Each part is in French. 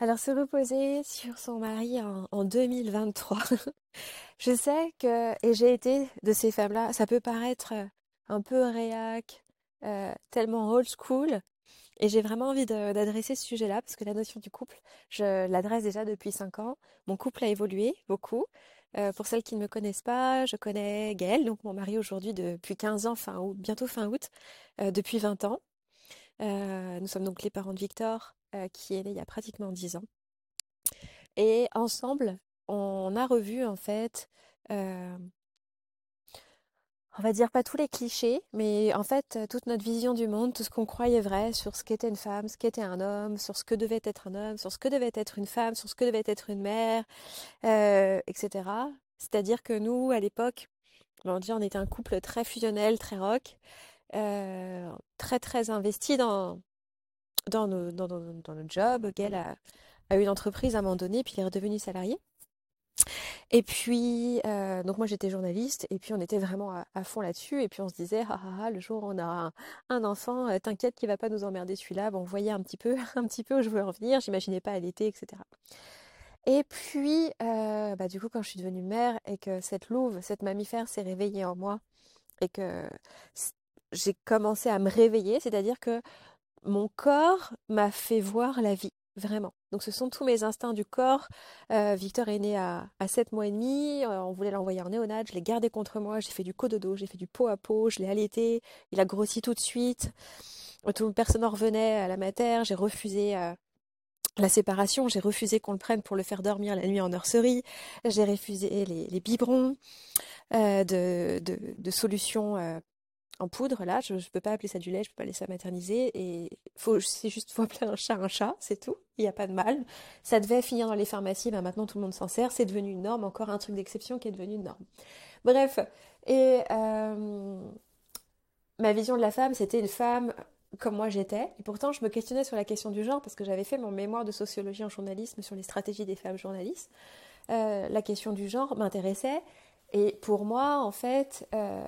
Alors se reposer sur son mari en, en 2023. Je sais que, et j'ai été de ces femmes-là, ça peut paraître euh, un peu réac, euh, tellement old school, et j'ai vraiment envie d'adresser ce sujet-là, parce que la notion du couple, je l'adresse déjà depuis 5 ans. Mon couple a évolué beaucoup. Euh, pour celles qui ne me connaissent pas, je connais Gaël, donc mon mari aujourd'hui depuis 15 ans, fin août, bientôt fin août, depuis 20 ans. Nous sommes donc les parents de Victor, euh, qui est né il y a pratiquement 10 ans. Et ensemble, on a revu en fait, euh, on va dire pas tous les clichés, mais en fait euh, toute notre vision du monde, tout ce qu'on croyait vrai sur ce qu'était une femme, ce qu'était un homme, sur ce que devait être un homme, sur ce que devait être une femme, sur ce que devait être une mère, etc. C'est-à-dire que nous, à l'époque, on dit on était un couple très fusionnel, très rock, très très investi dans dans nos, dans, notre job. Gaël a, eu une entreprise à un moment donné, puis il est redevenu salarié. Et puis, euh, donc moi j'étais journaliste, et puis on était vraiment à, fond là-dessus, et puis on se disait, ah, ah, ah, le jour où on a un, enfant, euh, t'inquiète qu'il va pas nous emmerder celui-là. Bon, on voyait un petit peu, un petit peu où je voulais en venir, j'imaginais pas à l'été, etc. Et puis, euh, bah, du coup, quand je suis devenue mère et que cette louve, cette mammifère s'est réveillée en moi, et que j'ai commencé à me réveiller, c'est-à-dire que mon corps m'a fait voir la vie, vraiment. Donc ce sont tous mes instincts du corps. Euh, Victor est né à, à 7 mois et demi, euh, on voulait l'envoyer en néonat, je l'ai gardé contre moi, j'ai fait du cododo, j'ai fait du pot à pot, je l'ai allaité, il a grossi tout de suite. Tout, personne n'en revenait à la mater, j'ai refusé euh, la séparation, j'ai refusé qu'on le prenne pour le faire dormir la nuit en nurserie, j'ai refusé les, biberons de, solutions en poudre, là, je ne peux pas appeler ça du lait, je peux pas laisser ça materniser, et faut, c'est juste, faut appeler un chat un chat, c'est tout, il n'y a pas de mal. Ça devait finir dans les pharmacies, ben maintenant tout le monde s'en sert, c'est devenu une norme, encore un truc d'exception qui est devenu une norme. Bref, et euh, ma vision de la femme, c'était une femme comme moi j'étais, et pourtant je me questionnais sur la question du genre, parce que j'avais fait mon mémoire de sociologie en journalisme sur les stratégies des femmes journalistes. Euh, la question du genre m'intéressait, et pour moi, en fait, euh,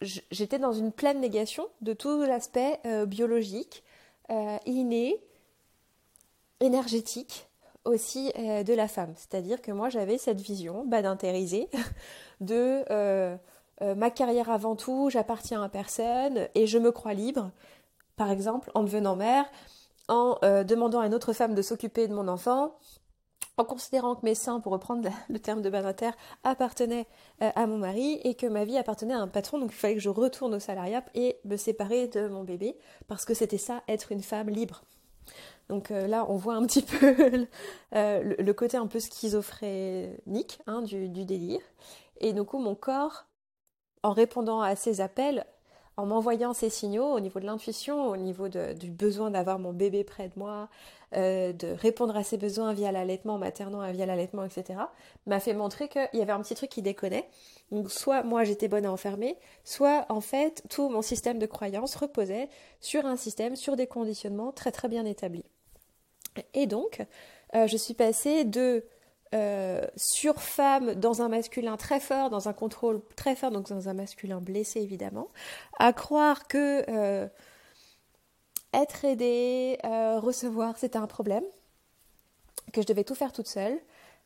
j'étais dans une pleine négation de tout l'aspect euh, biologique, euh, inné, énergétique aussi euh, de la femme. C'est-à-dire que moi j'avais cette vision badintérisée de ma carrière avant tout, j'appartiens à personne et je me crois libre. Par exemple, en devenant mère, en demandant à une autre femme de s'occuper de mon enfant, en considérant que mes seins, pour reprendre le terme de Badinter, appartenaient euh, à mon mari et que ma vie appartenait à un patron, donc il fallait que je retourne au salariat et me séparer de mon bébé, parce que c'était ça, être une femme libre. Donc euh, là, on voit un petit peu euh, le, le, côté un peu schizophrénique hein, du, du, délire. Et du coup, mon corps, en répondant à ces appels, en m'envoyant ces signaux au niveau de l'intuition, au niveau du besoin d'avoir mon bébé près de moi, euh, de répondre à ses besoins via l'allaitement maternant, via l'allaitement, etc., m'a fait montrer qu'il y avait un petit truc qui déconnait. Donc soit moi j'étais bonne à enfermer, soit en fait tout mon système de croyance reposait sur un système, sur des conditionnements très très bien établis. Et donc, euh, je suis passée de euh, sur femme dans un masculin très fort, dans un contrôle très fort, donc dans un masculin blessé évidemment, à croire que euh, être aidée, euh, recevoir, c'était un problème, que je devais tout faire toute seule,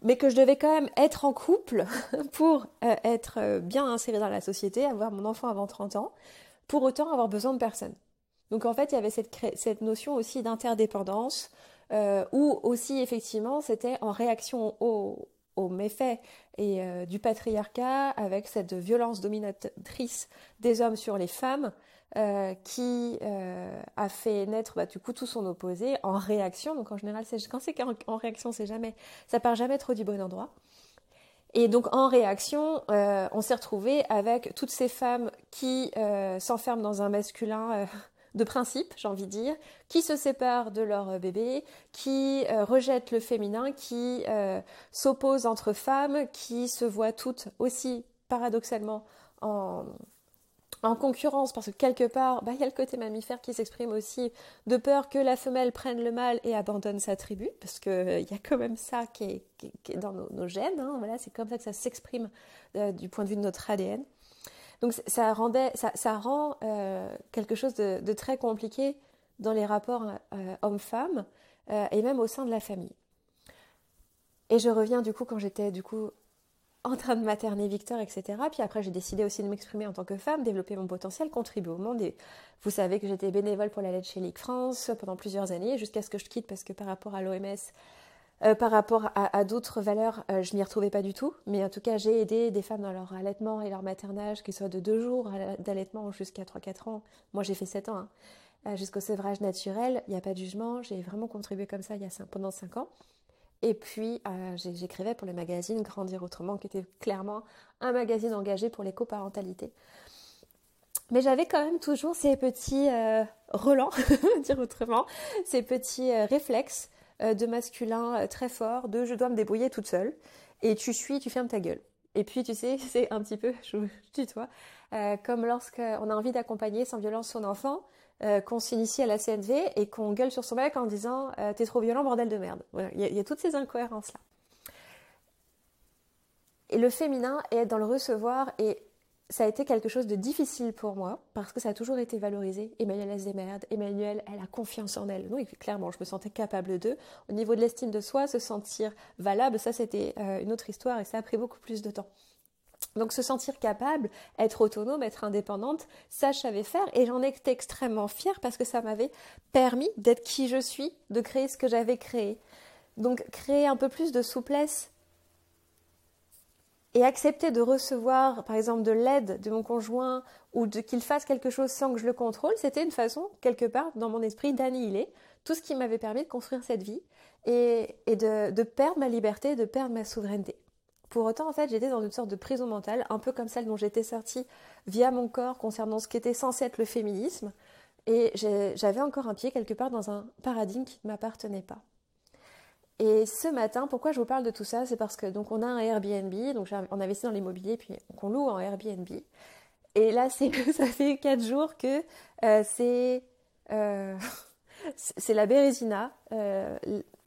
mais que je devais quand même être en couple pour être bien insérée dans la société, avoir mon enfant avant 30 ans, pour autant avoir besoin de personne. Donc en fait, il y avait cette notion aussi d'interdépendance, euh, où aussi effectivement c'était en réaction aux, aux méfaits et euh, du patriarcat avec cette violence dominatrice des hommes sur les femmes euh, qui a fait naître bah, du coup tout son opposé en réaction. Donc en général, quand c'est en réaction, c'est jamais, ça part jamais trop du bon endroit. Et donc en réaction, euh, on s'est retrouvé avec toutes ces femmes qui euh, s'enferment dans un masculin euh, de principe, j'ai envie de dire, qui se séparent de leur bébé, qui rejettent le féminin, qui s'opposent entre femmes, qui se voient toutes aussi paradoxalement en, en concurrence parce que quelque part, bah, il y a le côté mammifère qui s'exprime aussi de peur que la femelle prenne le mâle et abandonne sa tribu, parce qu'il euh, y a quand même ça qui est, dans nos, nos, gènes. Hein, voilà, c'est comme ça que ça s'exprime euh, du point de vue de notre ADN. Donc ça, rendait, ça, rend euh, quelque chose de, très compliqué dans les rapports euh, hommes-femmes et même au sein de la famille. Et je reviens du coup quand j'étais du coup en train de materner Victor, etc. Puis après, j'ai décidé aussi de m'exprimer en tant que femme, développer mon potentiel, contribuer au monde. Vous savez que j'étais bénévole pour la lettre chez Ligue France pendant plusieurs années, jusqu'à ce que je quitte parce que par rapport à l'OMS, euh, par rapport à, d'autres valeurs, je euh, je m'y retrouvais pas du tout. Mais en tout cas, j'ai aidé des femmes dans leur allaitement et leur maternage, qu'ils soient de deux jours d'allaitement jusqu'à 3-4 ans. Moi, j'ai fait 7 ans. Hein. Euh, jusqu'au sevrage naturel, il n'y a pas de jugement. J'ai vraiment contribué comme ça y a pendant 5 ans. Et puis, j'écrivais pour le magazine Grandir Autrement, qui était clairement un magazine engagé pour l'éco-parentalité. Mais j'avais quand même toujours ces petits relents, dire autrement, ces petits réflexes de masculin euh, très fort, de je dois me débrouiller toute seule, et tu suis, tu fermes ta gueule. Et puis, tu sais, c'est un petit peu, je tutoie, euh, comme lorsqu'on a envie d'accompagner sans violence son enfant, qu'on s'initie à la CNV et qu'on gueule sur son mec en disant T'es trop violent, bordel de merde. Il y, a toutes ces incohérences-là. Et le féminin est dans le recevoir et ça a été quelque chose de difficile pour moi parce que ça a toujours été valorisé. Emmanuel, elle se démerde. Emmanuel, elle a confiance en elle. Oui, clairement, je me sentais capable d'eux. Au niveau de l'estime de soi, se sentir valable, ça c'était euh, une autre histoire et ça a pris beaucoup plus de temps. Donc se sentir capable, être autonome, être indépendante, ça je savais faire et j'en étais extrêmement fière parce que ça m'avait permis d'être qui je suis, de créer ce que j'avais créé. Donc créer un peu plus de souplesse et accepter de recevoir, par exemple, de l'aide de mon conjoint ou de qu'il fasse quelque chose sans que je le contrôle, c'était une façon, quelque part, dans mon esprit, d'annihiler tout ce qui m'avait permis de construire cette vie et, de, perdre ma liberté, de perdre ma souveraineté. Pour autant, en fait, j'étais dans une sorte de prison mentale, un peu comme celle dont j'étais sortie via mon corps concernant ce qui était censé être le féminisme. Et j'avais encore un pied quelque part dans un paradigme qui ne m'appartenait pas. Et ce matin, pourquoi je vous parle de tout ça? C'est parce que donc on a un Airbnb, donc on investit dans l'immobilier, puis on loue en Airbnb. Et là, c'est ça fait quatre jours que euh, c'est euh, c'est la Bérésina. Euh,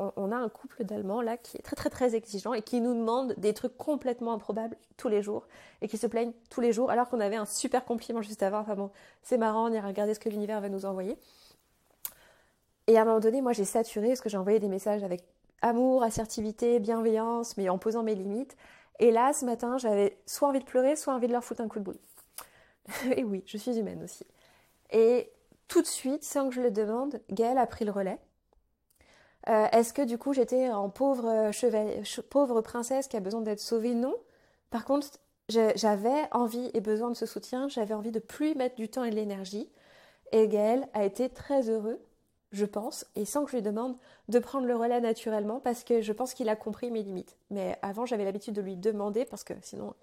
on, a un couple d'Allemands là qui est très très très exigeant et qui nous demande des trucs complètement improbables tous les jours et qui se plaignent tous les jours alors qu'on avait un super compliment juste avant. Enfin bon, c'est marrant, on ira regarder ce que l'univers va nous envoyer. Et à un moment donné, moi j'ai saturé parce que j'ai envoyé des messages avec amour, assertivité, bienveillance, mais en posant mes limites. Et là, ce matin, j'avais soit envie de pleurer, soit envie de leur foutre un coup de boule. et oui, je suis humaine aussi. Et tout de suite, sans que je le demande, Gaëlle a pris le relais. Euh, est-ce que du coup j'étais en pauvre, cheval, pauvre princesse qui a besoin d'être sauvée? Non. Par contre, j'avais envie et besoin de ce soutien, j'avais envie de plus mettre du temps et de l'énergie. Et Gaël a été très heureux je pense, et sans que je lui demande de prendre le relais naturellement parce que je pense qu'il a compris mes limites. Mais avant, j'avais l'habitude de lui demander parce que sinon,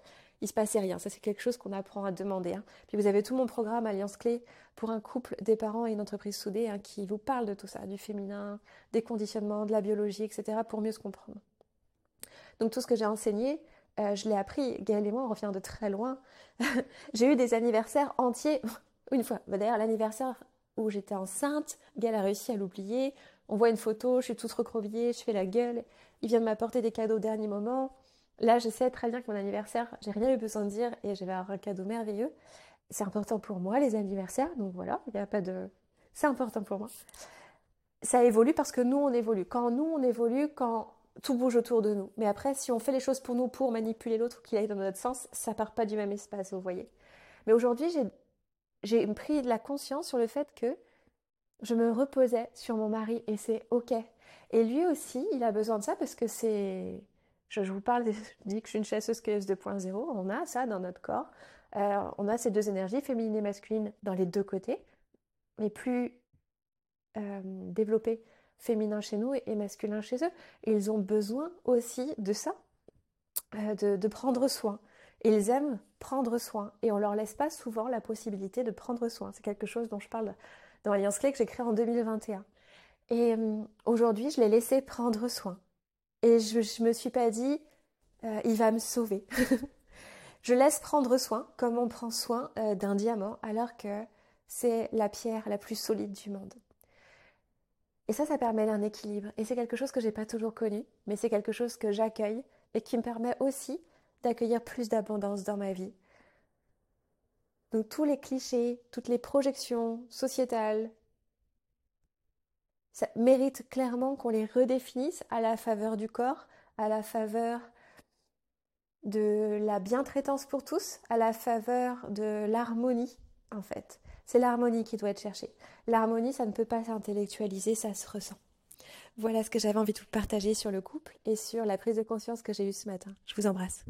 il se passait rien. Ça, c'est quelque chose qu'on apprend à demander. Hein. Puis vous avez tout mon programme Alliance Clé pour un couple, des parents et une entreprise soudée hein, qui vous parle de tout ça, du féminin, des conditionnements, de la biologie, etc., pour mieux se comprendre. Donc tout ce que j'ai enseigné, euh, je l'ai appris. Gaëlle et moi, on revient de très loin. j'ai eu des anniversaires entiers. Une fois, bah, d'ailleurs, l'anniversaire où j'étais enceinte, Gaël a réussi à l'oublier. On voit une photo, je suis toute recroquevillée, je fais la gueule. Il vient de m'apporter des cadeaux au dernier moment. Là, je sais très bien que mon anniversaire, j'ai rien eu besoin de dire et je vais avoir un cadeau merveilleux. C'est important pour moi, les anniversaires, donc voilà, il n'y a pas de. C'est important pour moi. Ça évolue parce que nous, on évolue. Quand nous, on évolue, quand tout bouge autour de nous. Mais après, si on fait les choses pour nous, pour manipuler l'autre, qu'il aille dans notre sens, ça part pas du même espace, vous voyez. Mais aujourd'hui, j'ai j'ai pris de la conscience sur le fait que je me reposais sur mon mari et c'est ok. Et lui aussi, il a besoin de ça parce que c'est. Je, vous parle, je dis que je suis une chasseuse de 2.0. On a ça dans notre corps. Euh, on a ces deux énergies, féminine et masculine, dans les deux côtés, mais plus euh, développées féminin chez nous et, masculin chez eux. Ils ont besoin aussi de ça, euh, de prendre soin. Ils aiment prendre soin et on leur laisse pas souvent la possibilité de prendre soin. C'est quelque chose dont je parle dans Alliance Clé que j'ai créé en 2021. Et euh, aujourd'hui, je l'ai laissé prendre soin. Et je ne me suis pas dit, euh, il va me sauver. je laisse prendre soin comme on prend soin euh, d'un diamant alors que c'est la pierre la plus solide du monde. Et ça, ça permet un équilibre. Et c'est quelque chose que j'ai pas toujours connu, mais c'est quelque chose que j'accueille et qui me permet aussi d'accueillir plus d'abondance dans ma vie. Donc tous les clichés, toutes les projections sociétales, ça mérite clairement qu'on les redéfinisse à la faveur du corps, à la faveur de la bientraitance pour tous, à la faveur de l'harmonie, en fait. C'est l'harmonie qui doit être cherchée. L'harmonie, ça ne peut pas s'intellectualiser, ça se ressent. Voilà ce que j'avais envie de vous partager sur le couple et sur la prise de conscience que j'ai eue ce matin. Je vous embrasse.